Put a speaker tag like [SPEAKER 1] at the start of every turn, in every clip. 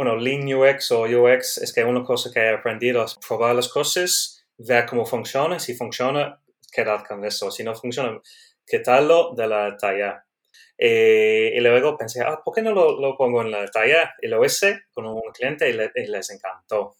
[SPEAKER 1] bueno, Lean UX o UX es que una cosa que he aprendido es probar las cosas, ver cómo funciona, si funciona, quedar con eso, si no funciona, quitarlo de la talla. Eh, y luego pensé, ah, ¿por qué no lo, pongo en la talla? Y lo hice con un cliente y les encantó.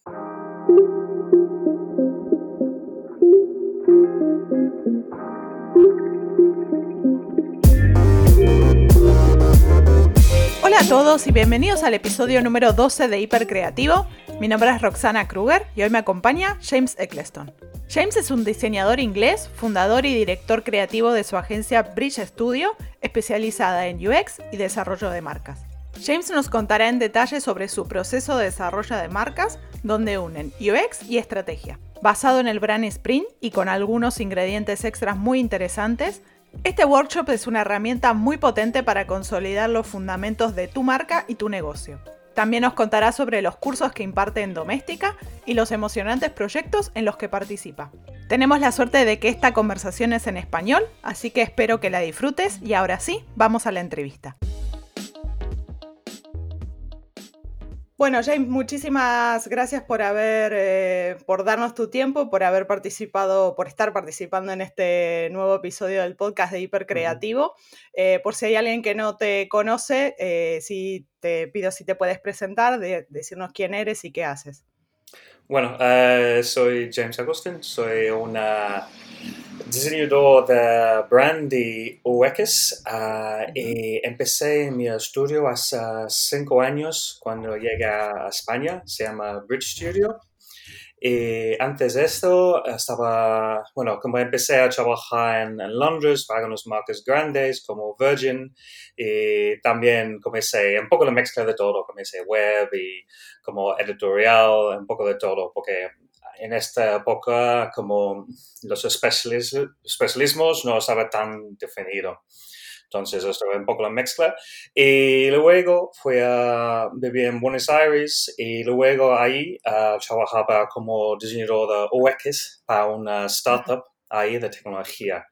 [SPEAKER 2] Hola a todos y bienvenidos al episodio número 12 de Hipercreativo. Mi nombre es Roxana Kruger y hoy me acompaña James Eccleston. James es un diseñador inglés, fundador y director creativo de su agencia Bridge Studio, especializada en UX y desarrollo de marcas. James nos contará en detalle sobre su proceso de desarrollo de marcas, donde unen UX y estrategia. Basado en el brand Sprint y con algunos ingredientes extras muy interesantes, este workshop es una herramienta muy potente para consolidar los fundamentos de tu marca y tu negocio. También nos contará sobre los cursos que imparte en Doméstica y los emocionantes proyectos en los que participa. Tenemos la suerte de que esta conversación es en español, así que espero que la disfrutes y ahora sí, vamos a la entrevista. Bueno, James, muchísimas gracias por haber, eh, por darnos tu tiempo, por haber participado, por estar participando en este nuevo episodio del podcast de Hipercreativo. Eh, por si hay alguien que no te conoce, eh, si te pido si te puedes presentar, decirnos quién eres y qué haces.
[SPEAKER 1] Bueno, soy James Agustin, soy una diseñador de brand y UX ah, y empecé mi estudio hace cinco años cuando llegué a España, se llama Bridge Studio. Y antes de esto estaba, bueno, como empecé a trabajar en, Londres para unas marcas grandes como Virgin y también comencé un poco la mezcla de todo, comencé web y como editorial, un poco de todo, porque en esta época como los especialismos no estaba tan definido. Entonces, fue un poco la mezcla. Y luego fui a vivir en Buenos Aires y luego ahí uh, trabajaba como diseñador de UX para una startup ahí de tecnología.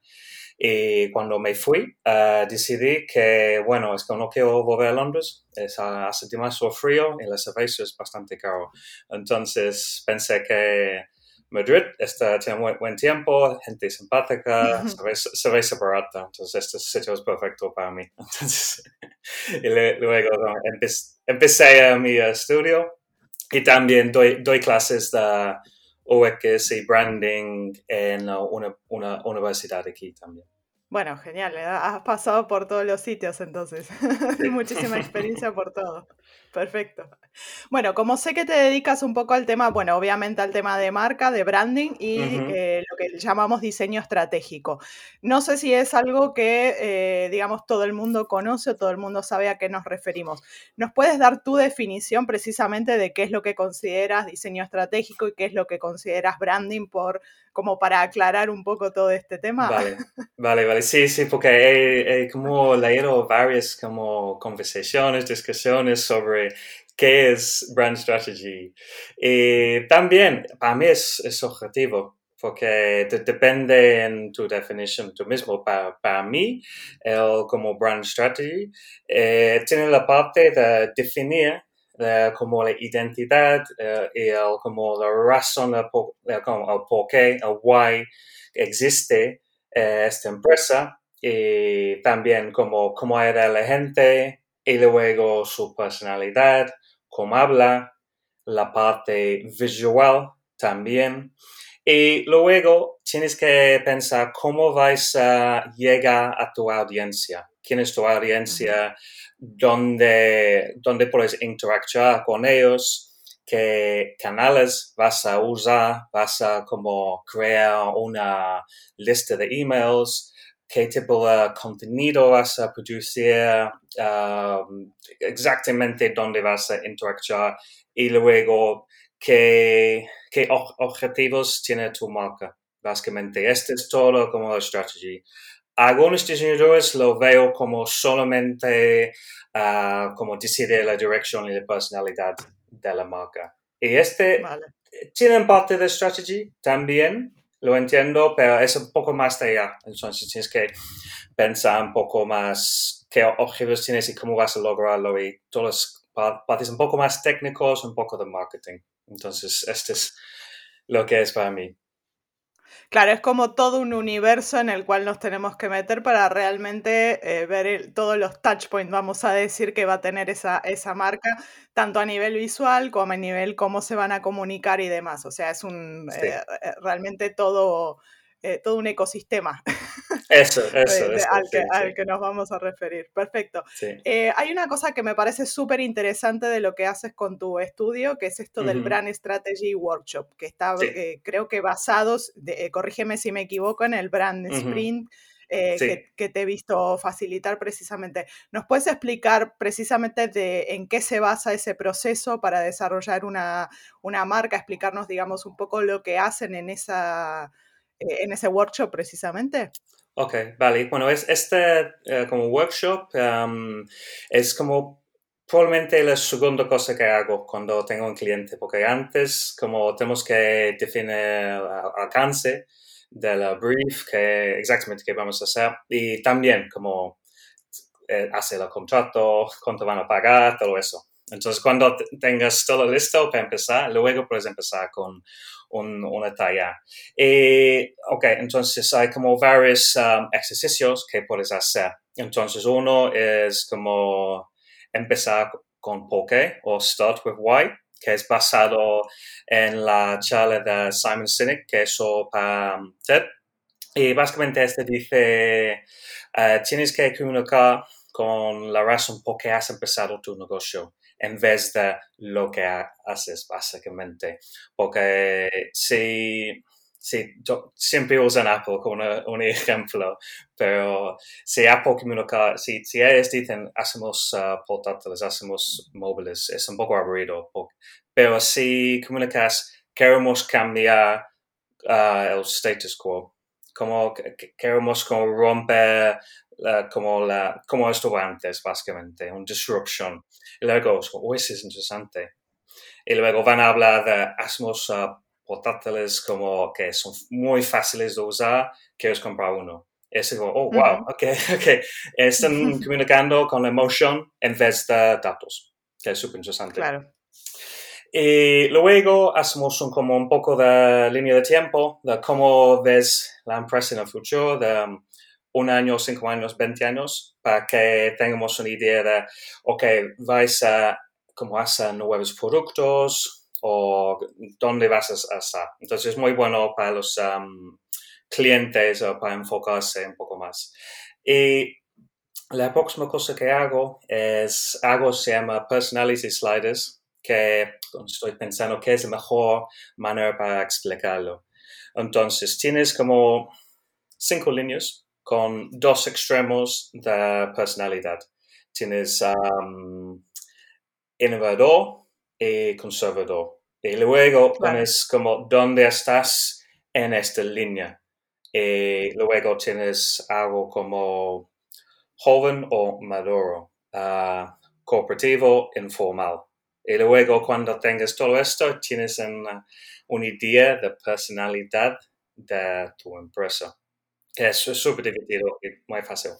[SPEAKER 1] Y cuando me fui, uh, decidí que, bueno, es que no quiero volver a Londres, es, hace demasiado frío y la cerveza es bastante caro. Entonces pensé que Madrid está, tiene buen, buen tiempo, gente simpática, cerveza, cerveza, barata, entonces este sitio es perfecto para mí. Entonces, y luego empecé, a mi estudio y también doy, doy clases de UX y branding en una, una universidad aquí también.
[SPEAKER 2] Bueno, genial, ¿eh? has pasado por todos los sitios entonces. Muchísima experiencia por todo. Perfecto. Bueno, como sé que te dedicas un poco al tema, bueno, obviamente al tema de marca, de branding y eh, lo que llamamos diseño estratégico. No sé si es algo que, eh, digamos, todo el mundo conoce o todo el mundo sabe a qué nos referimos. ¿Nos puedes dar tu definición precisamente de qué es lo que consideras diseño estratégico y qué es lo que consideras branding por como para aclarar un poco todo este tema?
[SPEAKER 1] Vale, vale, vale. Sí, sí, porque he, he como leído varias como conversaciones, discusiones sobre qué es brand strategy. Y también, para mí es, es objetivo, porque depende en tu definición tú mismo. Para, para mí, el como brand strategy eh, tiene la parte de definir eh, como la identidad eh, y el, como la razón, el, como el por qué, el why existe esta empresa y también como cómo era la gente y luego su personalidad cómo habla, la parte visual también. Y luego tienes que pensar cómo vais a llegar a tu audiencia. ¿Quién es tu audiencia? ¿Dónde, dónde puedes interactuar con ellos? qué canales vas a usar, vas a como crear una lista de emails, qué tipo de contenido vas a producir, um, exactamente dónde vas a interactuar y luego qué, qué objetivos tiene tu marca. Básicamente, este es todo como la estrategia. Algunos diseñadores lo veo como solamente uh, como decidir la dirección y la personalidad de la marca. Y este tiene parte de estrategia también, lo entiendo, pero es un poco más allá. Entonces tienes que pensar un poco más qué objetivos tienes y cómo vas a lograrlo y todas las partes un poco más técnicos, un poco de marketing. Entonces, este es lo que es para mí.
[SPEAKER 2] Claro, es como todo un universo en el cual nos tenemos que meter para realmente eh, ver todos los touch points, vamos a decir, que va a tener esa, esa marca, tanto a nivel visual como a nivel cómo se van a comunicar y demás. O sea, es un eh, eh, realmente todo eh, todo un ecosistema.
[SPEAKER 1] Eso, eso,
[SPEAKER 2] al, que, nos vamos a referir. Perfecto. Eh, hay una cosa que me parece súper interesante de lo que haces con tu estudio, que es esto del Brand Strategy Workshop, que está, eh, creo que basados, corrígeme si me equivoco, en el Brand Sprint. que, te he visto facilitar precisamente. ¿Nos puedes explicar precisamente de en qué se basa ese proceso para desarrollar una, una marca? Explicarnos, digamos, un poco lo que hacen en esa, eh, en ese workshop precisamente.
[SPEAKER 1] Ok, vale. Bueno, es este eh, como workshop es como probablemente la segunda cosa que hago cuando tengo un cliente, porque antes como tenemos que definir el alcance del brief, que exactamente qué vamos a hacer, y también como eh, hacer el contrato, cuánto van a pagar, todo eso. Entonces, cuando tengas todo listo para empezar, luego puedes empezar con una talla. Y, ok, entonces hay como varios um, ejercicios que puedes hacer. Entonces, uno es como empezar con Poke o Start with Why, que es basado en la charla de Simon Sinek que hizo para um, TED. Y básicamente este dice, uh, tienes que comunicar con la razón por qué has empezado tu negocio en vez de lo que haces, básicamente. Porque si, si siempre usan Apple como un ejemplo, pero si Apple comunica, si, si ellos dicen hacemos uh, portátiles, hacemos móviles, es un poco aburrido. pero si comunicas, queremos cambiar uh, el status quo, como queremos como romper como, la, como estuvo antes, básicamente, un disruption. Y luego, oh, eso es interesante. Y luego van a hablar de hacemos uh, portátiles como que son muy fáciles de usar, quieres comprar uno. Es como, oh, wow, ok, ok. Están comunicando con emoción en vez de datos, que es súper interesante.
[SPEAKER 2] Claro.
[SPEAKER 1] Y luego hacemos un, como un poco de línea de tiempo, de cómo ves la empresa en el futuro, de um, un año, cinco años, veinte años, para que tengamos una idea de, ok, vais a, cómo hacer nuevos productos o dónde vas a estar. Entonces es muy bueno para los um, clientes o para enfocarse un poco más. Y la próxima cosa que hago es, algo se llama Personality Sliders, que estoy pensando que es la mejor manera para explicarlo. Entonces, tienes como cinco líneas con dos extremos de personalidad. Tienes um, innovador y conservador. Y luego pones como dónde estás en esta línea. Y luego tienes algo como joven o maduro, uh, cooperativo, informal. Y luego cuando tengas todo esto, tienes una, una idea de personalidad de tu empresa. Eso es súper divertido y muy fácil.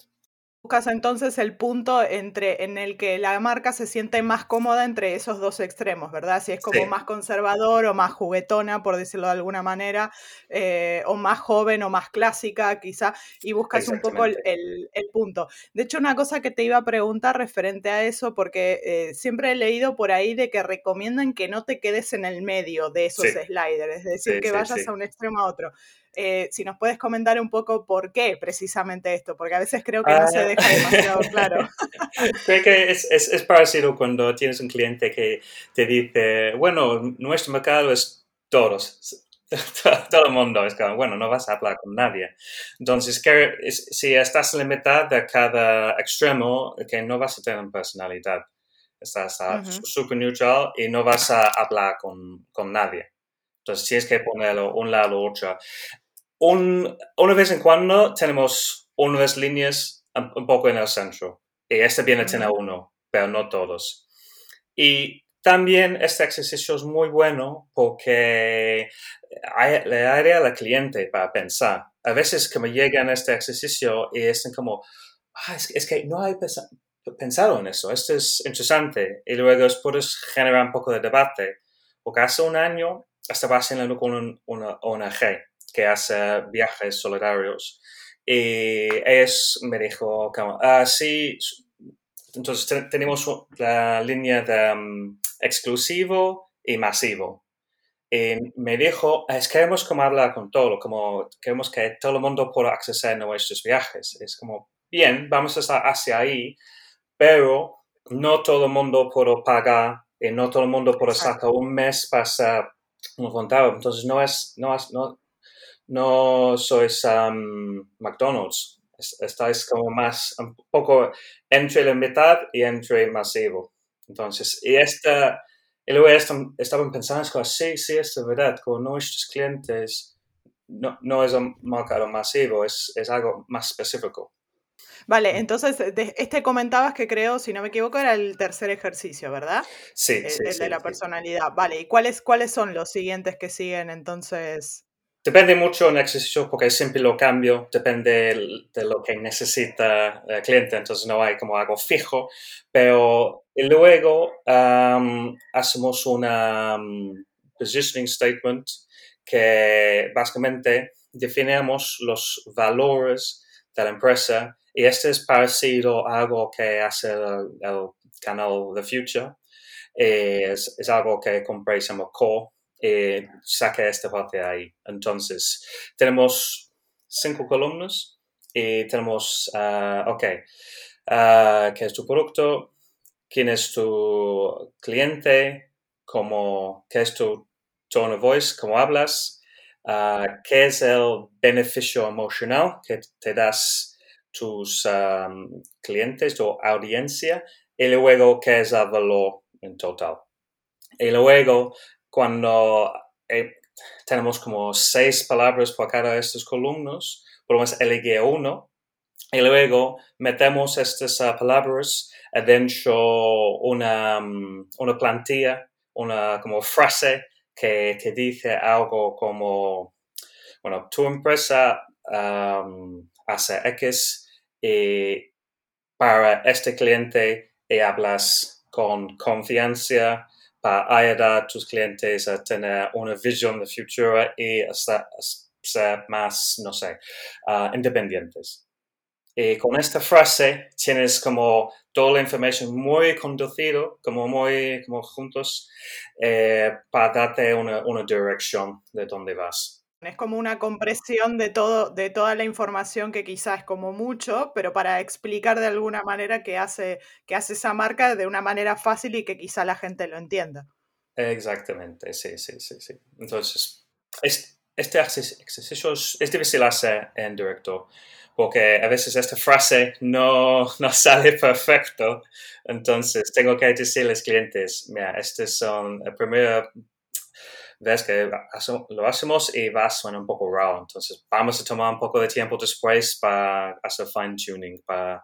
[SPEAKER 2] Buscas entonces el punto entre, en el que la marca se siente más cómoda entre esos dos extremos, ¿verdad? Si es como más conservador o más juguetona, por decirlo de alguna manera, eh, o más joven o más clásica, quizá, y buscas un poco el, punto. De hecho, una cosa que te iba a preguntar referente a eso, porque eh, siempre he leído por ahí de que recomiendan que no te quedes en el medio de esos sliders, es decir, que vayas a un extremo a otro. Eh, si nos puedes comentar un poco por qué precisamente esto, porque a veces creo que no se ah. deja demasiado claro.
[SPEAKER 1] creo que es, es, es, parecido cuando tienes un cliente que te dice, bueno, nuestro mercado es todos, todo el mundo, es que, bueno, no vas a hablar con nadie. Entonces, que, si estás en la mitad de cada extremo, que no vas a tener personalidad. Estás súper neutral y no vas a hablar con, con nadie. Entonces tienes que ponerlo un lado u otro un, una vez en cuando tenemos unas líneas un, poco en el centro. Y este viene a tener uno, pero no todos. Y también este ejercicio es muy bueno porque le da al cliente para pensar. A veces como llegan a este ejercicio y están como, ah, es, que no hay pensado en eso, esto es interesante. Y luego puedes generar un poco de debate, porque hace un año estaba haciendo con una ONG que hace viajes solidarios. Y es, me dijo, ah, sí, entonces tenemos la línea de um, exclusivo y masivo. Y me dijo, es queremos como hablar con todo, como queremos que todo el mundo pueda acceder a nuestros viajes. Es como, bien, vamos a estar hacia ahí, pero no todo el mundo puede pagar y no todo el mundo puede sacar un mes para ser un contado. Entonces no es, no es, no, no sois um, McDonald's. Estáis como más, un poco entre la mitad y entre masivo. Entonces, y esta, y luego estaban pensando, es como, sí, sí, es verdad, con nuestros clientes no, no es un mercado masivo, es, es algo más específico.
[SPEAKER 2] Vale, entonces, este comentabas que creo, si no me equivoco, era el tercer ejercicio, ¿verdad?
[SPEAKER 1] Sí,
[SPEAKER 2] el,
[SPEAKER 1] sí,
[SPEAKER 2] el
[SPEAKER 1] sí,
[SPEAKER 2] de la
[SPEAKER 1] sí.
[SPEAKER 2] personalidad. Vale, ¿y cuáles, cuáles son los siguientes que siguen entonces?
[SPEAKER 1] Depende mucho en ejercicio porque siempre lo cambio, depende de lo que necesita el cliente, entonces no hay como algo fijo, pero luego um, hacemos una um, positioning statement que básicamente definimos los valores de la empresa y este es parecido a algo que hace el, canal The Future, es, algo que compréis en Core eh, saque esta parte ahí. Entonces, tenemos cinco columnas y tenemos, uh, ok, uh, ¿qué es tu producto? ¿Quién es tu cliente? ¿Cómo, ¿Qué es tu tone of voice? ¿Cómo hablas? Uh, ¿Qué es el beneficio emocional que te das tus clientes, tu audiencia? Y luego, ¿qué es el valor en total? Y luego, cuando eh, tenemos como seis palabras por cada de estas columnas, podemos elegir uno y luego metemos estas uh, palabras dentro una, um, una plantilla, una como frase que, que, dice algo como, bueno, tu empresa hace X y para este cliente y hablas con confianza para ayudar a tus clientes a tener una visión de futuro y a ser, a ser más, no sé, uh, independientes. Y con esta frase tienes como toda la información muy conducido, como muy como juntos, eh, para darte una, una dirección de dónde vas.
[SPEAKER 2] Es como una compresión de todo, de toda la información que quizás es como mucho, pero para explicar de alguna manera que hace, hace esa marca de una manera fácil y que quizá la gente lo entienda.
[SPEAKER 1] Exactamente, sí, sí, sí, sí. Entonces, es, este ejercicio es, es difícil hacer en directo porque a veces esta frase no, no sale perfecto. Entonces, tengo que decirles clientes, mira, estos son la ves que lo hacemos y va a sonar un poco raro. Entonces, vamos a tomar un poco de tiempo después para hacer fine tuning, para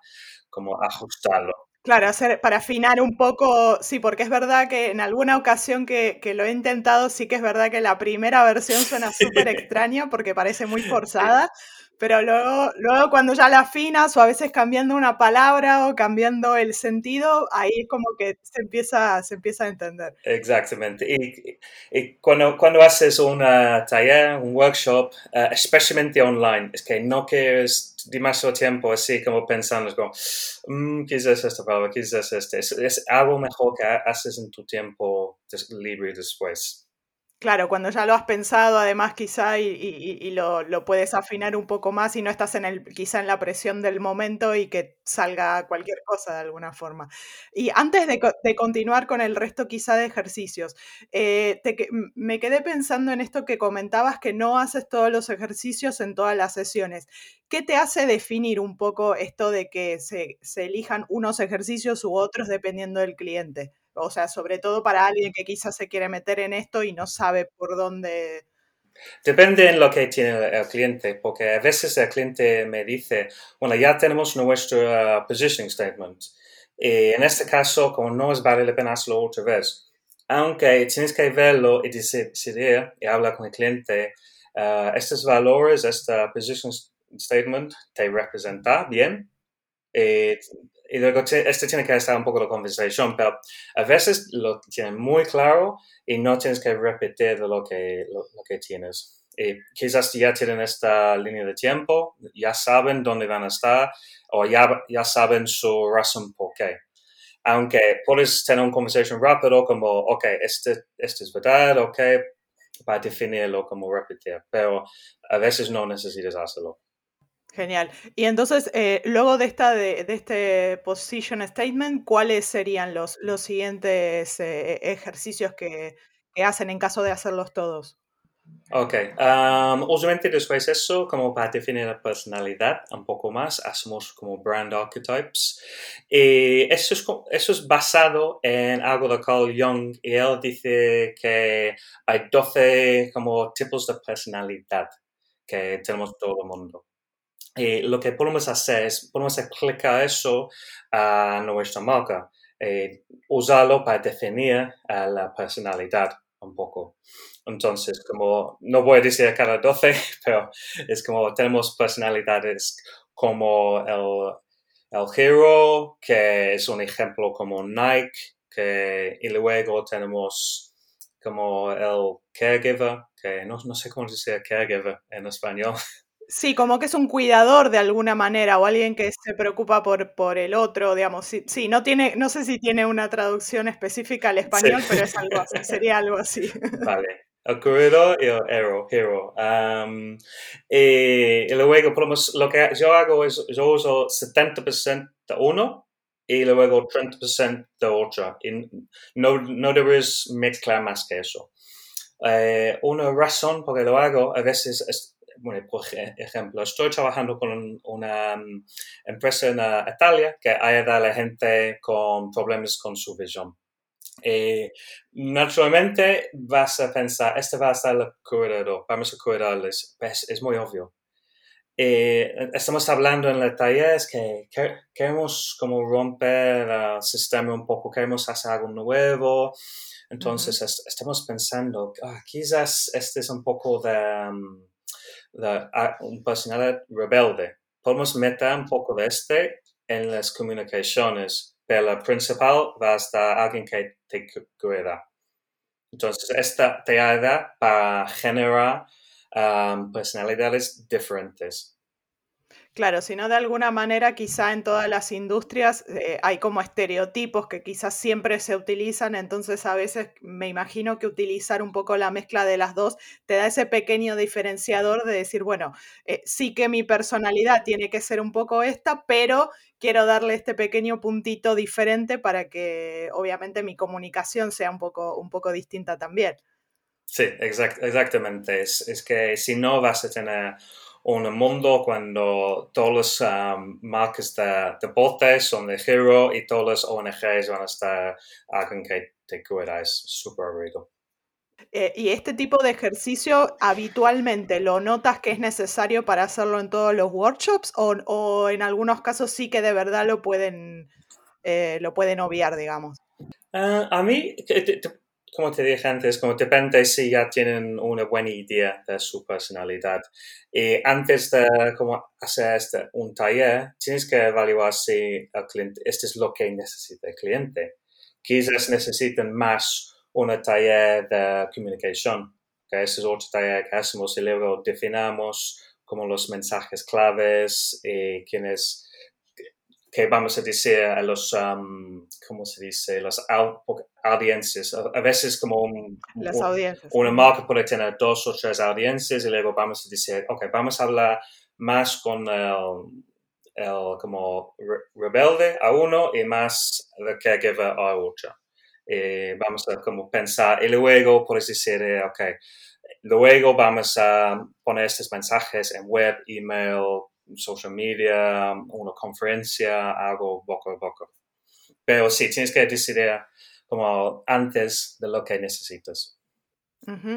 [SPEAKER 1] como ajustarlo.
[SPEAKER 2] Claro, hacer, para afinar un poco, sí, porque es verdad que en alguna ocasión que, que, lo he intentado, sí que es verdad que la primera versión suena súper extraña porque parece muy forzada, pero luego, luego cuando ya la afinas o a veces cambiando una palabra o cambiando el sentido, ahí es como que se empieza, se empieza a entender.
[SPEAKER 1] Exactamente. Y, y cuando, cuando haces una taller, un workshop, uh, especialmente online, es que no quieres demasiado tiempo así como pensando, como, mmm, quizás esta palabra, quizás este. Es, es, algo mejor que haces en tu tiempo libre después.
[SPEAKER 2] Claro, cuando ya lo has pensado, además, quizá, y, lo, puedes afinar un poco más y no estás en el, quizá en la presión del momento y que salga cualquier cosa de alguna forma. Y antes de, continuar con el resto, quizá, de ejercicios, eh, me quedé pensando en esto que comentabas, que no haces todos los ejercicios en todas las sesiones. ¿Qué te hace definir un poco esto de que se elijan unos ejercicios u otros dependiendo del cliente? O sea, sobre todo para alguien que quizás se quiere meter en esto y no sabe por dónde.
[SPEAKER 1] Depende en lo que tiene el cliente, porque a veces el cliente me dice, bueno, ya tenemos nuestro uh, positioning statement. Y en este caso, como no es vale la pena hacerlo otra vez, aunque tienes que verlo y decidir y hablar con el cliente, uh, estos valores, este positioning statement te representa bien, Eh, y luego este tiene que estar un poco la conversación, pero a veces lo tienen muy claro y no tienes que repetir lo que, lo, que tienes. Y quizás ya tienen esta línea de tiempo, ya saben dónde van a estar o ya, ya saben su razón por qué. Aunque puedes tener una conversación rápido como, ok, este, este es verdad, ok, para definirlo como repetir, pero a veces no necesitas hacerlo.
[SPEAKER 2] Genial. Y entonces, eh, luego de, esta, de, este position statement, ¿cuáles serían los, los siguientes eh, ejercicios que, hacen en caso de hacerlos todos?
[SPEAKER 1] Ok, usualmente después de eso, como para definir la personalidad un poco más, hacemos como brand archetypes. Y eso es, eso es basado en algo de Carl Jung y él dice que hay 12 como tipos de personalidad que tenemos todo el mundo. Y lo que podemos hacer es, podemos aplicar eso a nuestra marca, eh, usarlo para definir la personalidad un poco. Entonces, como, no voy a decir cada 12, pero es como tenemos personalidades como el, el hero, que es un ejemplo como Nike, que, y luego tenemos como el caregiver, que no, no sé cómo decir caregiver en español.
[SPEAKER 2] Sí, como que es un cuidador de alguna manera o alguien que se preocupa por, por el otro, digamos. Sí, sí, no tiene, no sé si tiene una traducción específica al español, pero es algo así, sería algo así.
[SPEAKER 1] Vale. El cuidador y el hero. hero. y, luego podemos, lo que yo hago es, yo uso 70% de uno y luego 30% de otro. Y no, no debes mezclar más que eso. Eh, una razón por que lo hago, a veces es, bueno, por ejemplo, estoy trabajando con una mm, empresa en uh, Italia que ayuda a la gente con problemas con su visión. Y naturalmente vas a pensar, este va a ser el cuidador, vamos a cuidarles, es, es muy obvio. estamos hablando en el taller que, queremos como romper el sistema un poco, queremos hacer algo nuevo, entonces estamos pensando, ah, quizás este es un poco de... Un personalidad rebelde. Podemos meter un poco de este en las comunicaciones, pero la principal va a estar alguien que te cuida. Entonces, esta te ayuda para generar um, personalidades diferentes.
[SPEAKER 2] Claro, si no de alguna manera quizá en todas las industrias eh, hay como estereotipos que quizás siempre se utilizan, entonces a veces me imagino que utilizar un poco la mezcla de las dos te da ese pequeño diferenciador de decir, bueno, eh, sí que mi personalidad tiene que ser un poco esta, pero quiero darle este pequeño puntito diferente para que obviamente mi comunicación sea un poco, un poco distinta también.
[SPEAKER 1] Sí, exactamente. Es, es que si no vas a tener un mundo cuando todas las um, marcas de deporte son de hero y todas las ONGs van a estar alguien que te cuida. Es súper aburrido.
[SPEAKER 2] Eh, ¿Y este tipo de ejercicio habitualmente lo notas que es necesario para hacerlo en todos los workshops o, en algunos casos sí que de verdad lo pueden, eh, lo pueden obviar, digamos?
[SPEAKER 1] Ah, a mí, como te dije antes, como depende si ya tienen una buena idea de su personalidad. Y antes de como hacer este, un taller, tienes que evaluar si el cliente, este es lo que necesita el cliente. Quizás necesiten más un taller de comunicación, que ese es otro taller que hacemos y luego definamos como los mensajes claves y quiénes que vamos a decir a los, um, ¿cómo se dice? Los audiencias. A, veces como una marca puede tener dos o tres audiencias y luego vamos a decir, ok, vamos a hablar más con el, como rebelde a uno y más de caregiver a otro. Y vamos a como pensar y luego puedes decir, eh, ok, luego vamos a poner estos mensajes en web, email, social media, una conferencia, algo poco a poco. Pero sí, tienes que decidir como antes de lo que necesitas.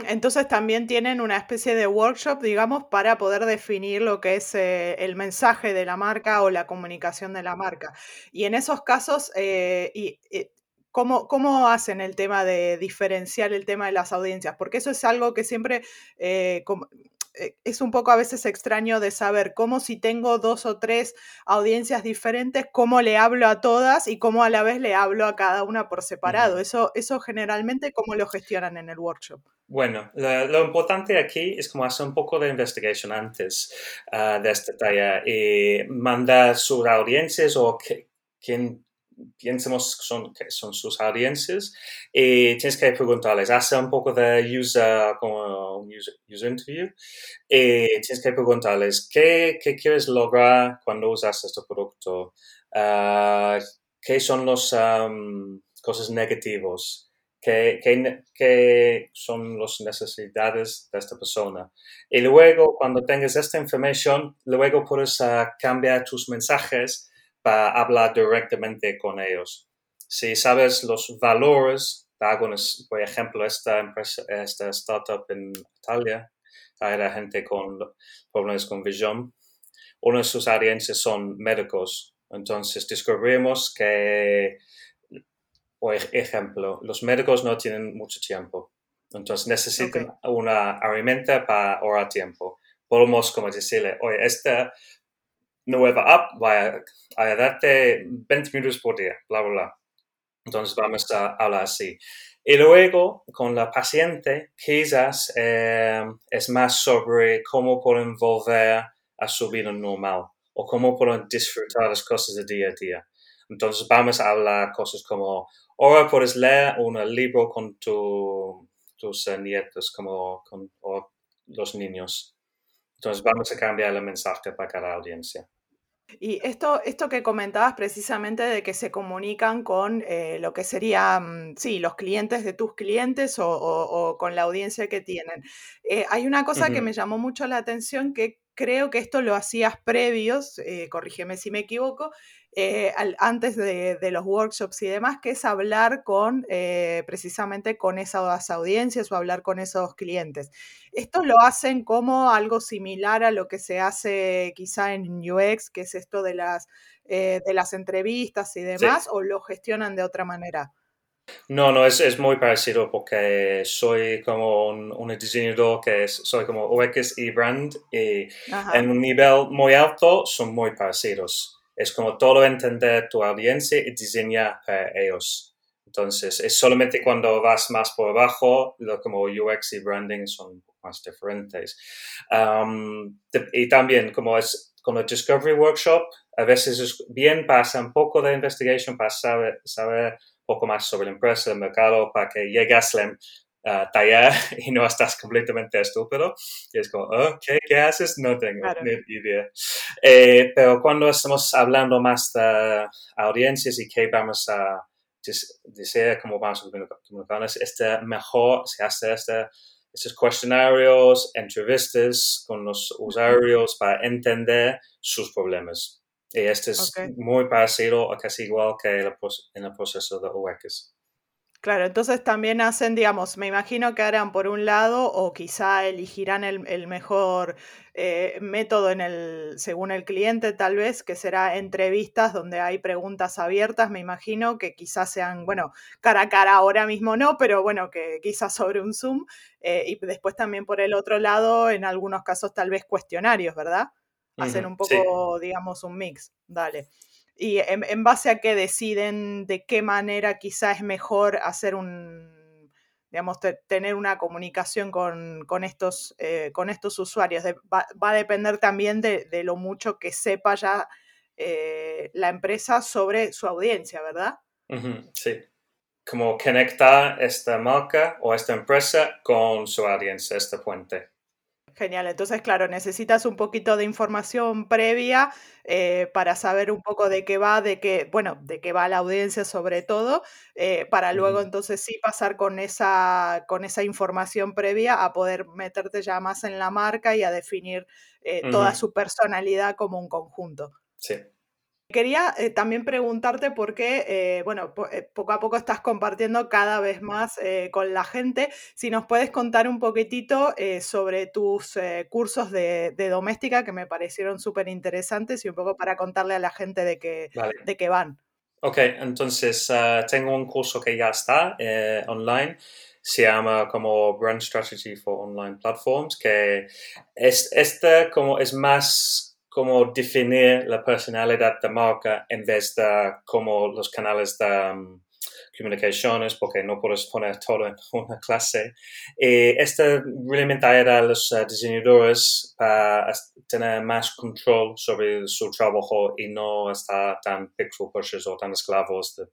[SPEAKER 2] Entonces también tienen una especie de workshop, digamos, para poder definir lo que es eh, el mensaje de la marca o la comunicación de la marca. Y en esos casos, eh, y, eh, ¿cómo, ¿cómo, hacen el tema de diferenciar el tema de las audiencias? Porque eso es algo que siempre es un poco a veces extraño de saber cómo si tengo dos o tres audiencias diferentes, cómo le hablo a todas y cómo a la vez le hablo a cada una por separado. Eso, eso generalmente, ¿cómo lo gestionan en el workshop?
[SPEAKER 1] Bueno, lo, importante aquí es como hacer un poco de investigación antes ah, de esta talla y mandar sus audiencias o quién piensemos que son, que son sus audiencias y tienes que preguntarles, hace un poco de user, como user, interview, y tienes que preguntarles, ¿qué, qué quieres lograr cuando usas este producto? Uh, ¿Qué son las cosas negativas? ¿Qué, ¿Qué, qué, son las necesidades de esta persona? Y luego, cuando tengas esta información, luego puedes uh, cambiar tus mensajes para hablar directamente con ellos. Si sabes los valores, por ejemplo, esta empresa, esta startup en Italia, hay gente con problemas con visión, uno de sus audiencias son médicos. Entonces descubrimos que, por ejemplo, los médicos no tienen mucho tiempo. Entonces necesitan una herramienta para ahorrar tiempo. Podemos como decirle, oye, esta nueva app va a, darte 20 minutos por día, bla, bla, bla. Entonces vamos a hablar así. Y luego, con la paciente, quizás eh, es más sobre cómo pueden volver a su vida normal o cómo pueden disfrutar las cosas de día a día. Entonces vamos a hablar cosas como, ahora puedes leer un libro con tus eh, nietos como con los niños. Entonces vamos a cambiar el mensaje para cada audiencia.
[SPEAKER 2] Y esto, esto que comentabas precisamente de que se comunican con eh, lo que serían, sí, los clientes de tus clientes o, con la audiencia que tienen. Eh, hay una cosa que me llamó mucho la atención que creo que esto lo hacías previos, eh, corrígeme si me equivoco, eh, antes de, los workshops y demás, que es hablar con eh, precisamente con esas audiencias o hablar con esos clientes. Esto lo hacen como algo similar a lo que se hace quizá en UX, que es esto de las, de las entrevistas y demás, o lo gestionan de otra manera.
[SPEAKER 1] No, no, es, es, muy parecido porque soy como un, diseñador que es, soy como UX y brand y en un nivel muy alto son muy parecidos. Es como todo entender tu audiencia y diseñar para ellos. Entonces, es solamente cuando vas más por abajo, lo como UX y branding son más diferentes. y también, como es con el Discovery Workshop, a veces es bien pasa un poco de investigación para saber, saber poco más sobre la empresa, el mercado, para que llegues a uh, taller y no estás completamente estúpido. Y es como, ¿qué haces? No tengo ni idea. Eh, pero cuando estamos hablando más de audiencias y qué vamos a decir, cómo vamos a comunicar, este mejor se hace este, estos cuestionarios, entrevistas con los usuarios para entender sus problemas. Y este es muy parecido o casi igual que en el proceso de UX.
[SPEAKER 2] Claro, entonces también hacen, digamos, me imagino que harán por un lado o quizá elegirán el, mejor eh, método en el, según el cliente tal vez, que será entrevistas donde hay preguntas abiertas, me imagino que quizás sean, bueno, cara a cara ahora mismo no, pero bueno, que quizás sobre un Zoom. Eh, y después también por el otro lado, en algunos casos tal vez cuestionarios, ¿verdad? Hacen un poco, digamos, un mix. Dale. Y en, base a qué deciden de qué manera quizás es mejor hacer un, digamos, tener una comunicación con, estos, eh, con estos usuarios. va, a depender también de, lo mucho que sepa ya eh, la empresa sobre su audiencia, ¿verdad?
[SPEAKER 1] sí. Como conectar esta marca o esta empresa con su audiencia, este puente.
[SPEAKER 2] Genial, entonces claro, necesitas un poquito de información previa eh, para saber un poco de qué va, de qué, bueno, de qué va la audiencia sobre todo, eh, para luego entonces sí pasar con esa, con esa información previa a poder meterte ya más en la marca y a definir eh, toda su personalidad como un conjunto.
[SPEAKER 1] Sí.
[SPEAKER 2] Quería eh, también preguntarte por qué, eh, bueno, eh, poco a poco estás compartiendo cada vez más con la gente. Si nos puedes contar un poquitito sobre tus cursos de, doméstica que me parecieron súper interesantes y un poco para contarle a la gente de qué, de qué van.
[SPEAKER 1] Ok, entonces ah, tengo un curso que ya está online se llama como Brand Strategy for Online Platforms, que es, este como es más como definir la personalidad de marca en vez de como los canales de um, comunicaciones, porque no puedes poner todo en una clase. Y este realmente ayuda a los uh, diseñadores para tener más control sobre su trabajo y no estar tan pixel pushers o tan esclavos de,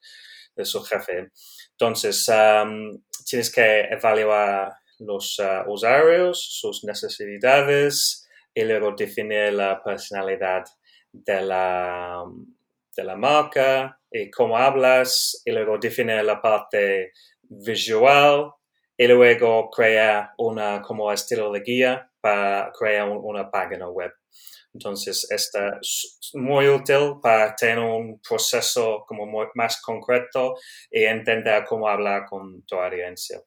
[SPEAKER 1] de su jefe. Entonces, um, tienes que evaluar los uh, usuarios, sus necesidades y luego definir la personalidad de la, de la marca y cómo hablas y luego definir la parte visual y luego crear una como estilo de guía para crear una página web. Entonces, está muy útil para tener un proceso como más concreto y entender cómo hablar con tu audiencia.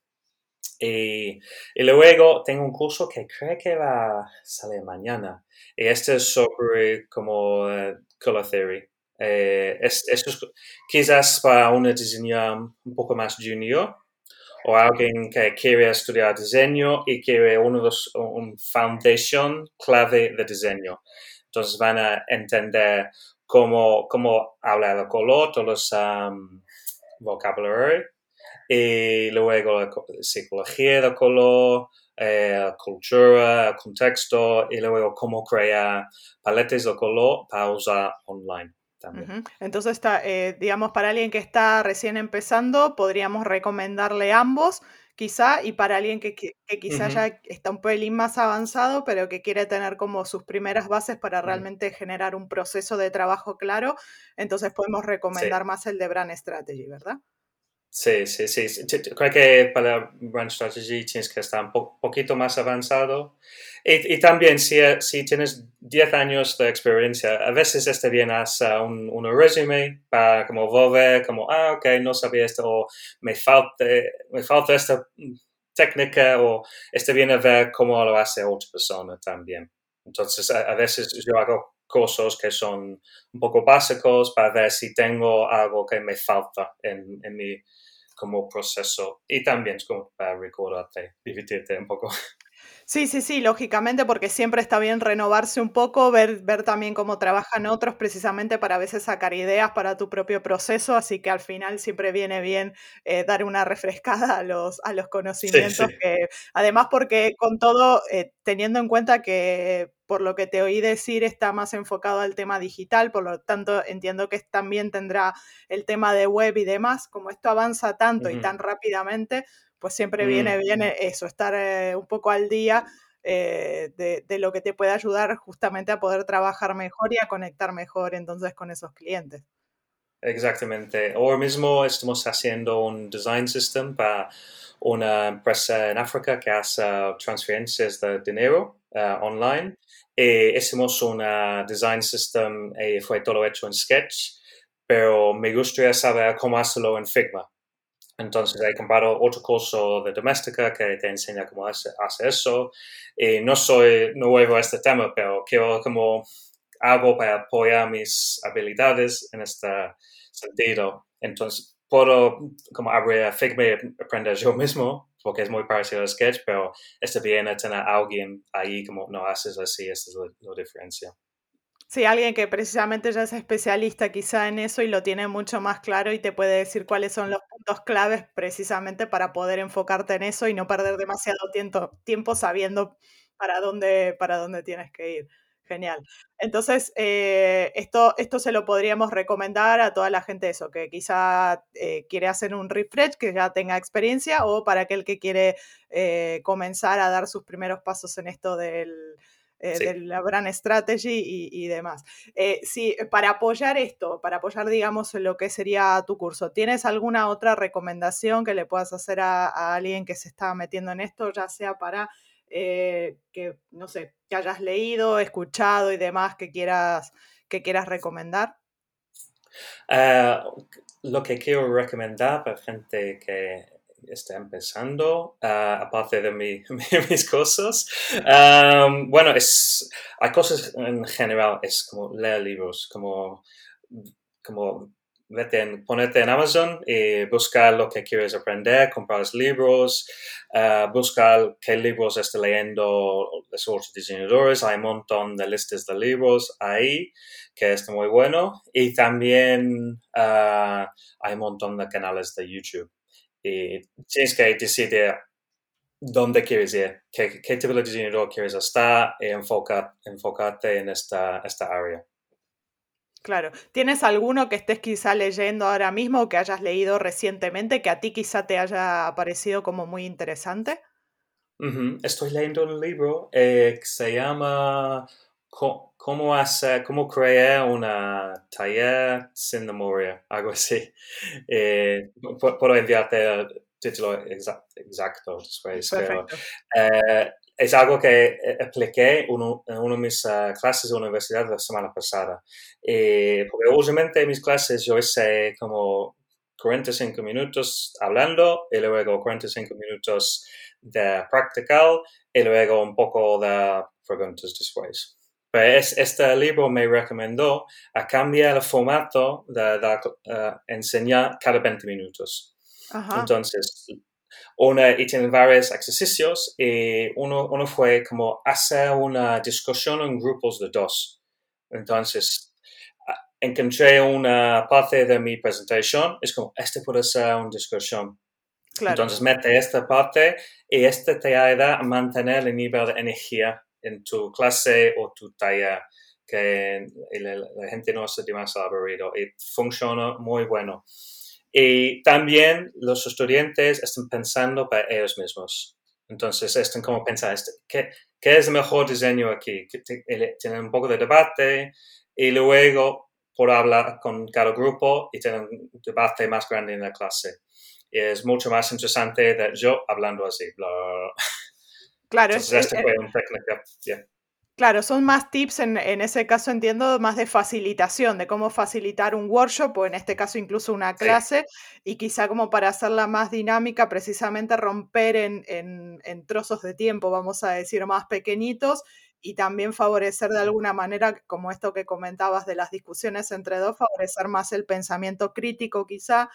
[SPEAKER 1] Y, y, luego tengo un curso que creo que va a salir mañana. Y este es sobre como uh, color theory. Eh, esto es quizás para una diseñadora un poco más junior o alguien que quiere estudiar diseño y quiere uno de un foundation clave de diseño. Entonces van a entender cómo, cómo habla el color, todos los um, vocabulary, y luego la psicología del color, eh, cultura, contexto, y luego cómo crear paletes de color para usar online.
[SPEAKER 2] Entonces, está, eh, digamos, para alguien que está recién empezando, podríamos recomendarle ambos, quizá, y para alguien que, quizá ya está un pelín más avanzado, pero que quiere tener como sus primeras bases para realmente generar un proceso de trabajo claro, entonces podemos recomendar más el de Brand Strategy, ¿verdad?
[SPEAKER 1] Sí, sí, sí. Creo que para Brand Strategy tienes que estar un poquito más avanzado. Y, también si, si, tienes 10 años de experiencia, a veces está bien hacer un, un resumen para como volver, como, ah, ok, no sabía esto, o me falta, me falta esta técnica, o está bien a ver cómo lo hace otra persona también. Entonces, a, a veces yo hago cosas que son un poco básicos para ver si tengo algo que me falta en, en mi como proceso y también es como para recordarte, divertirte un poco.
[SPEAKER 2] Sí, sí, sí, lógicamente, porque siempre está bien renovarse un poco, ver, ver también cómo trabajan otros, precisamente para a veces sacar ideas para tu propio proceso, así que al final siempre viene bien eh, dar una refrescada a los, a los conocimientos, Que, además porque con todo, eh, teniendo en cuenta que por lo que te oí decir está más enfocado al tema digital, por lo tanto entiendo que también tendrá el tema de web y demás, como esto avanza tanto y tan rápidamente, pues siempre viene mm. bien eso, estar eh, un poco al día eh, de, lo que te puede ayudar justamente a poder trabajar mejor y a conectar mejor entonces con esos clientes.
[SPEAKER 1] Exactamente. Ahora mismo estamos haciendo un design system para una empresa en África que hace transferencias de dinero eh, online. Y hicimos un design system y fue todo hecho en Sketch, pero me gustaría saber cómo hacerlo en Figma. Entonces he comprado otro curso de doméstica que te enseña cómo hace eso. Y no soy nuevo a este tema, pero quiero como algo para apoyar mis habilidades en este sentido. Entonces puedo como abrir Figma y aprender yo mismo, porque es muy parecido al Sketch, pero está bien tener alguien ahí como no haces así, esta es la diferencia.
[SPEAKER 2] Sí, alguien que precisamente ya es especialista quizá en eso y lo tiene mucho más claro y te puede decir cuáles son los puntos claves precisamente para poder enfocarte en eso y no perder demasiado tiempo, tiempo sabiendo para dónde, para dónde tienes que ir. Genial. Entonces, eh, esto, esto se lo podríamos recomendar a toda la gente eso, que quizá eh, quiere hacer un refresh, que ya tenga experiencia, o para aquel que quiere eh, comenzar a dar sus primeros pasos en esto del, eh, de la brand strategy y, demás. Eh, sí, para apoyar esto, para apoyar, digamos, lo que sería tu curso, ¿tienes alguna otra recomendación que le puedas hacer a, alguien que se está metiendo en esto, ya sea para eh, que, no sé, que hayas leído, escuchado y demás que quieras, que quieras recomendar?
[SPEAKER 1] lo que quiero recomendar para gente que está empezando, ah, aparte de mis cosas. bueno, es, hay cosas en general, es como leer libros, como, como vete en, ponete en Amazon y buscar lo que quieres aprender, comprar libros, uh, buscar qué libros estás leyendo otros diseñadores. Hay un montón de listas de libros ahí que es muy bueno. Y también uh, hay un montón de canales de YouTube. Y tienes que decidir dónde quieres ir, qué, qué tipo de diseñador quieres estar y enfocar, enfocarte en esta, esta área.
[SPEAKER 2] Claro. ¿Tienes alguno que estés quizá leyendo ahora mismo o que hayas leído recientemente que a ti quizá te haya parecido como muy interesante?
[SPEAKER 1] Estoy leyendo un libro eh, que se llama ¿Cómo, hacer, cómo crear una taller sin memoria? Algo así. Eh, puedo enviarte el título exacto después. Eh, es algo que expliqué en una de mis ah, clases de universidad la semana pasada. Eh, porque obviamente en mis clases yo hice como 45 minutos hablando y luego 45 minutos de practical y luego un poco de preguntas después. Pues este libro me recomendó a cambiar el formato de, eh, enseñar cada 20 minutos. Entonces, una, y tienen varios ejercicios y uno, uno fue como hacer una discusión en grupos de dos. Entonces, encontré una parte de mi presentación, es como, este puede ser una discusión. Entonces, mete esta parte y este te ayuda a mantener el nivel de energía en tu clase o tu taller, que la, gente no se demasiado aburrido y funciona muy bueno. Y también los estudiantes están pensando para ellos mismos. Entonces, están como pensando, este, ¿qué, ¿qué, es el mejor diseño aquí? Tienen un poco de debate y luego por hablar con cada grupo y tienen un debate más grande en la clase. Y es mucho más interesante de yo hablando así.
[SPEAKER 2] Claro, Entonces, es, fue un técnico. Claro, son más tips en, ese caso, entiendo, más de facilitación, de cómo facilitar un workshop o en este caso incluso una clase y quizá como para hacerla más dinámica, precisamente romper en, en, trozos de tiempo, vamos a decir, más pequeñitos y también favorecer de alguna manera, como esto que comentabas de las discusiones entre dos, favorecer más el pensamiento crítico quizá,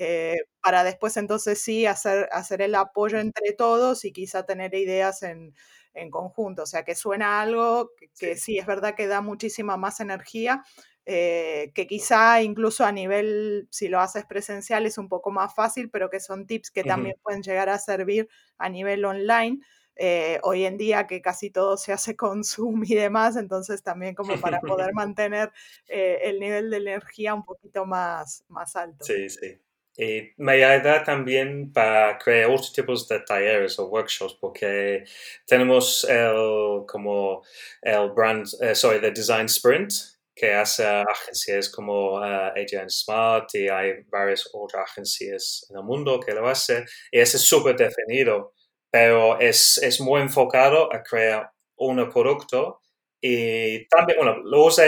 [SPEAKER 2] eh, para después entonces sí hacer, hacer el apoyo entre todos y quizá tener ideas en en conjunto. O sea, que suena algo que, sí. es verdad que da muchísima más energía, eh, que quizá incluso a nivel, si lo haces presencial, es un poco más fácil, pero que son tips que también pueden llegar a servir a nivel online. Eh, hoy en día que casi todo se hace con Zoom y demás, entonces también como para poder mantener eh, el nivel de energía un poquito más, más alto.
[SPEAKER 1] Sí, sí. Y me ayuda también para crear otros tipos de talleres o workshops porque tenemos el, como el brand, eh, sorry, the design sprint que hace agencias como uh, Smart y hay varias otras agencias en el mundo que lo hacen y ese es súper definido, pero es, es muy enfocado a crear un producto y también, bueno, lo usa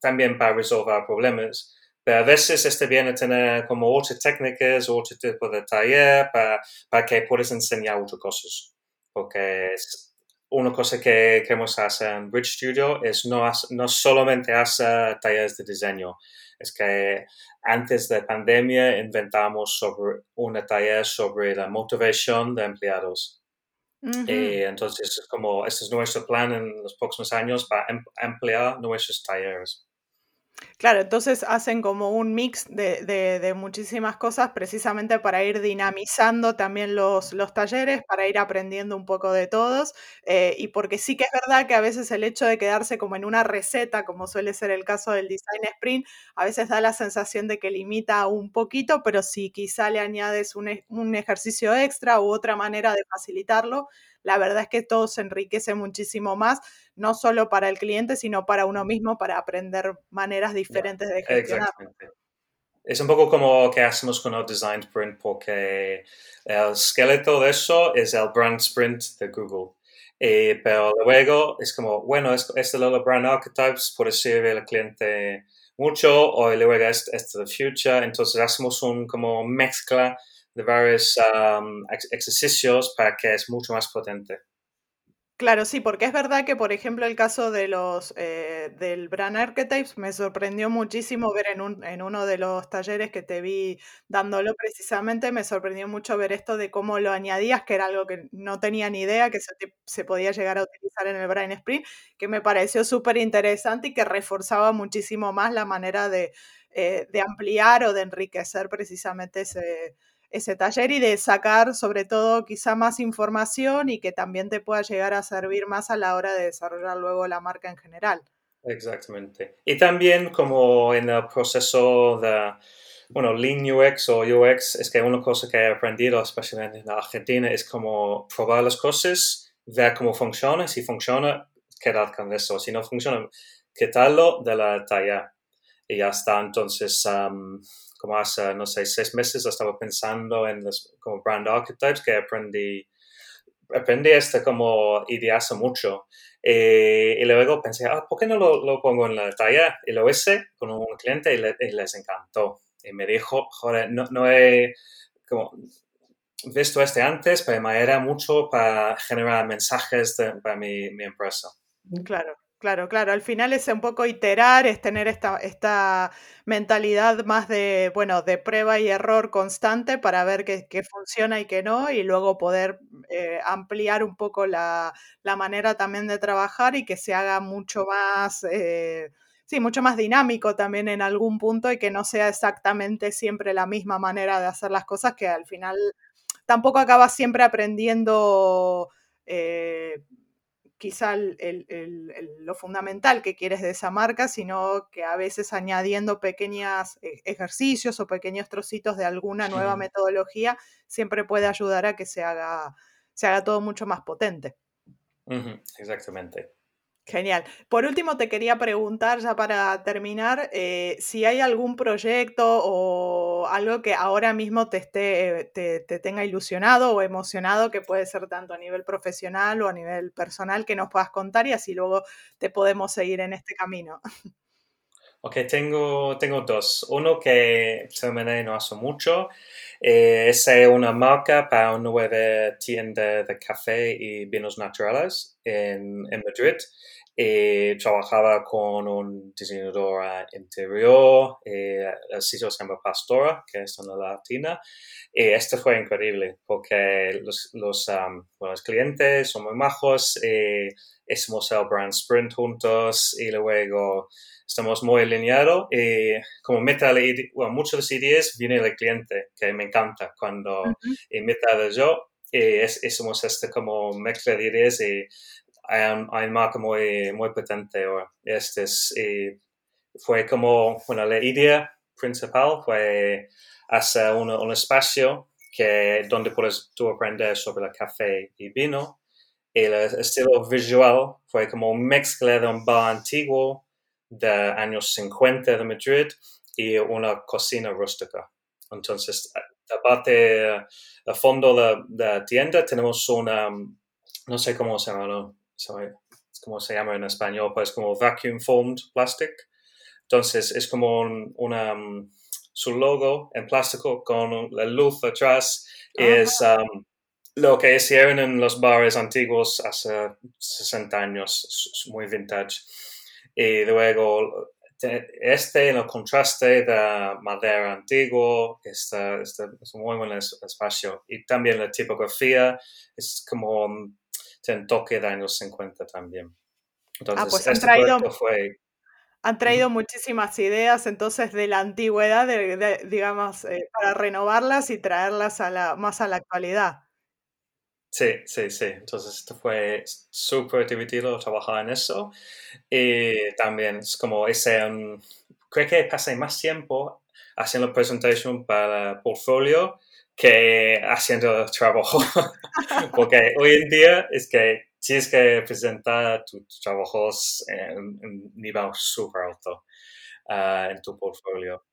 [SPEAKER 1] también para resolver problemas, a veces este viene a tener como otras técnicas, otro tipo de taller para, para que puedas enseñar otras cosas. Porque es una cosa que queremos hacer en Bridge Studio es no, no solamente hacer talleres de diseño, es que antes de pandemia inventamos sobre una taller sobre la motivación de empleados. Y entonces, como este es nuestro plan en los próximos años para em, emplear nuestros talleres.
[SPEAKER 2] Claro, entonces hacen como un mix de, de, muchísimas cosas precisamente para ir dinamizando también los, los talleres, para ir aprendiendo un poco de todos, eh, y porque sí que es verdad que a veces el hecho de quedarse como en una receta, como suele ser el caso del design sprint, a veces da la sensación de que limita un poquito, pero si quizá le añades un, e, un ejercicio extra u otra manera de facilitarlo, la verdad es que todo se enriquece muchísimo más, no solo para el cliente, sino para uno mismo, para aprender maneras diferentes de gestionar.
[SPEAKER 1] Es un poco como que hacemos con el Design Sprint, porque el esqueleto de eso es el Brand Sprint de Google. Eh, pero luego es como, bueno, este es el Brand Archetypes puede servir al cliente mucho, o luego es, es the future, entonces hacemos un como mezcla de varios ejercicios para que es mucho más potente.
[SPEAKER 2] Claro, sí, porque es verdad que, por ejemplo, el caso de los eh, del Brand Archetypes me sorprendió muchísimo ver en, un, en uno de los talleres que te vi dándolo precisamente, me sorprendió mucho ver esto de cómo lo añadías, que era algo que no tenía ni idea que se, se podía llegar a utilizar en el Brain Sprint, que me pareció súper interesante y que reforzaba muchísimo más la manera de, eh, de ampliar o de enriquecer precisamente ese ese taller y de sacar sobre todo quizá más información y que también te pueda llegar a servir más a la hora de desarrollar luego la marca en general.
[SPEAKER 1] Exactamente. Y también como en el proceso de, bueno, Lean UX o UX, es que una cosa que he aprendido, especialmente en Argentina, es como probar las cosas, ver cómo funciona, si funciona, quedar con eso, si no funciona, quitarlo de la talla. Y ya está, entonces como hace, no sé, seis meses estaba pensando en los como brand archetypes que aprendí, aprendí este como idearse mucho. Eh, y luego pensé, ah, ¿por qué no lo, pongo en la talla? Y lo hice con un cliente y, les encantó. Y me dijo, joder, no, no he visto este antes, pero me era mucho para generar mensajes para mi, mi empresa.
[SPEAKER 2] Claro. Claro, claro, al final es un poco iterar, es tener esta, esta mentalidad más de, bueno, de prueba y error constante para ver qué, funciona y qué no, y luego poder eh, ampliar un poco la, manera también de trabajar y que se haga mucho más, eh, sí, mucho más dinámico también en algún punto y que no sea exactamente siempre la misma manera de hacer las cosas, que al final tampoco acabas siempre aprendiendo. Eh, quizá lo fundamental que quieres de esa marca, sino que a veces añadiendo pequeños e, ejercicios o pequeños trocitos de alguna nueva metodología siempre puede ayudar a que se haga, se haga todo mucho más potente.
[SPEAKER 1] exactamente.
[SPEAKER 2] Genial. Por último, te quería preguntar, ya para terminar, eh, si hay algún proyecto o algo que ahora mismo te, esté, te, tenga ilusionado o emocionado, que puede ser tanto a nivel profesional o a nivel personal, que nos puedas contar y así luego te podemos seguir en este camino.
[SPEAKER 1] Ok, tengo, tengo dos. Uno que terminé no hace mucho. Eh, es una marca para una nueva tienda de café y vinos naturales en, en Madrid. Eh, trabajaba con un diseñador interior, eh, el sitio se llama Pastora, que es una latina. Y este fue increíble porque los, los, los clientes son muy majos, eh, hicimos el brand sprint juntos y luego estamos muy alineados. Y como meta bueno, muchas de las ideas viene del cliente, que me encanta. Cuando uh meta de yo y hicimos este como mezcla de ideas y hay, hay un marca muy, muy potente. Este es, y fue como, bueno, la idea principal fue hacer un, un espacio que, donde puedes tú aprender sobre el café y vino. El estilo visual fue como un mezcla de un bar antiguo de años 50 de Madrid y una cocina rústica. Entonces, aparte, al fondo de la tienda tenemos una, no sé cómo se llama, como se llama en español, pues como vacuum formed plastic. Entonces es como una, mm, su logo en plástico con la luz atrás es um, lo que hicieron en los bares antiguos hace 60 años, es muy vintage. Y luego este en el contraste de madera antiguo, este, este es un muy buen espacio. Y también la tipografía es como tiene toque de años 50 también.
[SPEAKER 2] Entonces, ah, pues han este traído, fue... Han traído muchísimas ideas entonces de la antigüedad, digamos, eh, para renovarlas y traerlas a la, más a la actualidad.
[SPEAKER 1] Sí, sí, sí. Entonces esto fue súper divertido trabajar en eso. Y también es como ese, um, creo que pasé más tiempo haciendo presentación para portfolio que haciendo trabajo. Porque hoy en día es que tienes que presentar tus trabajos en un nivel súper alto ah, en tu portfolio.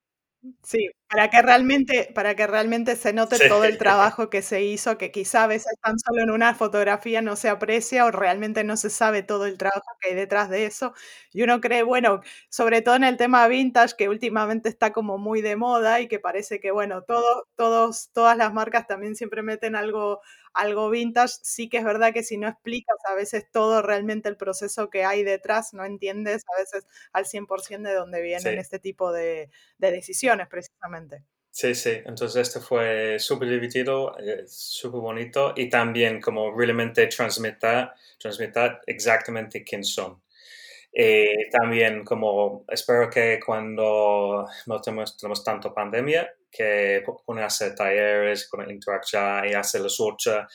[SPEAKER 2] Sí, para que realmente, para que realmente se note todo el trabajo que se hizo, que quizá a veces tan solo en una fotografía no se aprecia o realmente no se sabe todo el trabajo que hay detrás de eso. Y uno cree, bueno, sobre todo en el tema vintage, que últimamente está como muy de moda y que parece que, bueno, todo, todos, todas las marcas también siempre meten algo, algo vintage, sí que es verdad que si no explicas a veces todo realmente el proceso que hay detrás, no entiendes a veces al 100% de dónde vienen este tipo de, decisiones precisamente.
[SPEAKER 1] Sí, sí, entonces este fue súper divertido, eh, súper bonito y también como realmente transmitir, transmitir exactamente quién son. Eh, también como espero que cuando no tenemos, tenemos tanto pandemia, que a hacer talleres con interactuar y hacer las otras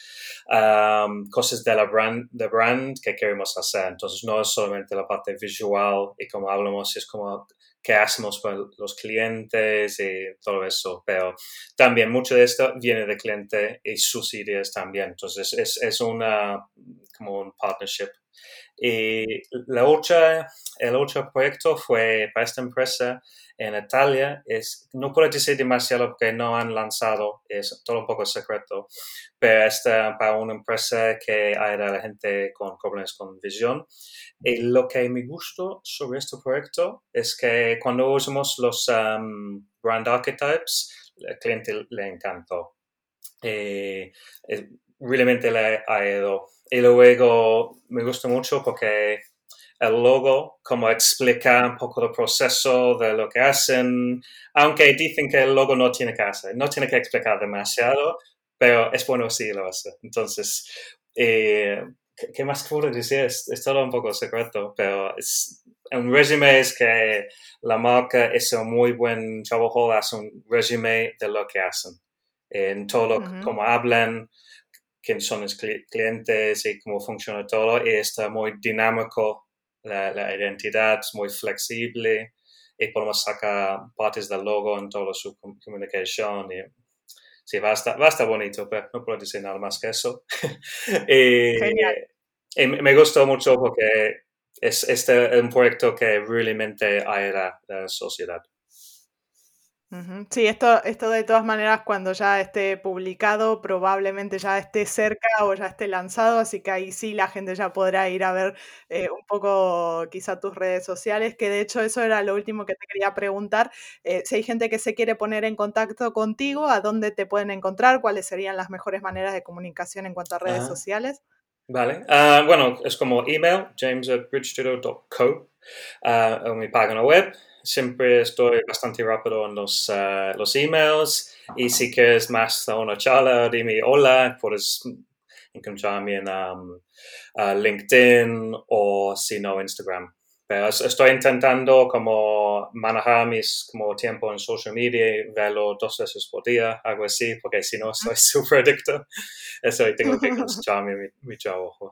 [SPEAKER 1] cosas de la brand, de brand que queremos hacer. Entonces no es solamente la parte visual y como hablamos, es como qué hacemos con los clientes y todo eso, pero también mucho de esto viene del cliente y sus ideas también. Entonces es, es una, como un partnership y la otra, el otro proyecto fue para esta empresa en Italia. Es, no puedo decir demasiado porque no han lanzado, es todo un poco secreto, pero es para una empresa que hay la gente con problemas con visión. Y lo que me gustó sobre este proyecto es que cuando usamos los um, brand archetypes, el cliente le encantó. Y, realmente le ha ido y luego me gusta mucho porque el logo, como explica un poco el proceso de lo que hacen, aunque dicen que el logo no tiene que hacer, no tiene que explicar demasiado, pero es bueno si lo hace. Entonces, eh, ¿qué, más puedo decir? Es, todo un poco secreto, pero es, un resumen es que la marca es un muy buen trabajo, hace un resumen de lo que hacen, en todo lo, como hablan, quién son los clientes y cómo funciona todo. Y está muy dinámico la, identidad, muy flexible y podemos sacar partes del logo en toda su comunicación. Y, sí, va a, estar, va a estar bonito, pero no puedo decir nada más que eso. y, y, me gustó mucho porque es este un proyecto que realmente ayuda a la sociedad.
[SPEAKER 2] Sí, esto, esto de todas maneras cuando ya esté publicado probablemente ya esté cerca o ya esté lanzado, así que ahí sí la gente ya podrá ir a ver eh, un poco quizá tus redes sociales, que de hecho eso era lo último que te quería preguntar, eh, si hay gente que se quiere poner en contacto contigo, ¿a dónde te pueden encontrar? ¿Cuáles serían las mejores maneras de comunicación en cuanto a redes sociales?
[SPEAKER 1] Vale, ah, bueno, es como email, james.bridgetutor.co, ah, o mi página web siempre estoy bastante rápido en los, uh, los emails y si quieres más una charla, dime hola, puedes encontrarme en um, uh, LinkedIn o si no Instagram. Pero estoy intentando como manejar mis como tiempo en social media y verlo dos veces por día, algo así, porque si no soy súper adicto. Eso tengo que concentrarme en mi, mi trabajo.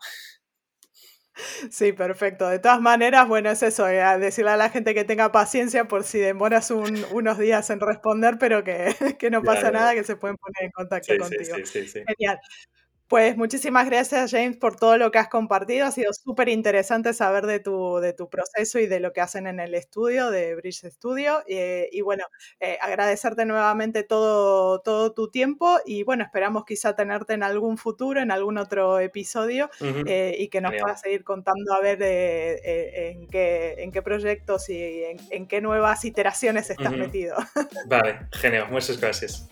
[SPEAKER 2] Sí, perfecto. De todas maneras, bueno, es eso, eh, decirle a la gente que tenga paciencia por si demoras unos días en responder, pero que, no pasa nada, que se pueden poner en contacto contigo. Genial. Pues muchísimas gracias James por todo lo que has compartido. Ha sido súper interesante saber de tu, de tu proceso y de lo que hacen en el estudio de Bridge Studio. Eh, y bueno, eh, agradecerte nuevamente todo, todo tu tiempo y bueno, esperamos quizá tenerte en algún futuro, en algún otro episodio eh, y que nos puedas seguir contando a ver en, qué, en qué proyectos y en, en qué nuevas iteraciones estás metido.
[SPEAKER 1] Vale, genial. Muchas gracias.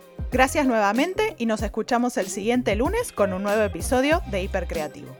[SPEAKER 2] Gracias nuevamente y nos escuchamos el siguiente lunes con un nuevo episodio de Hipercreativo.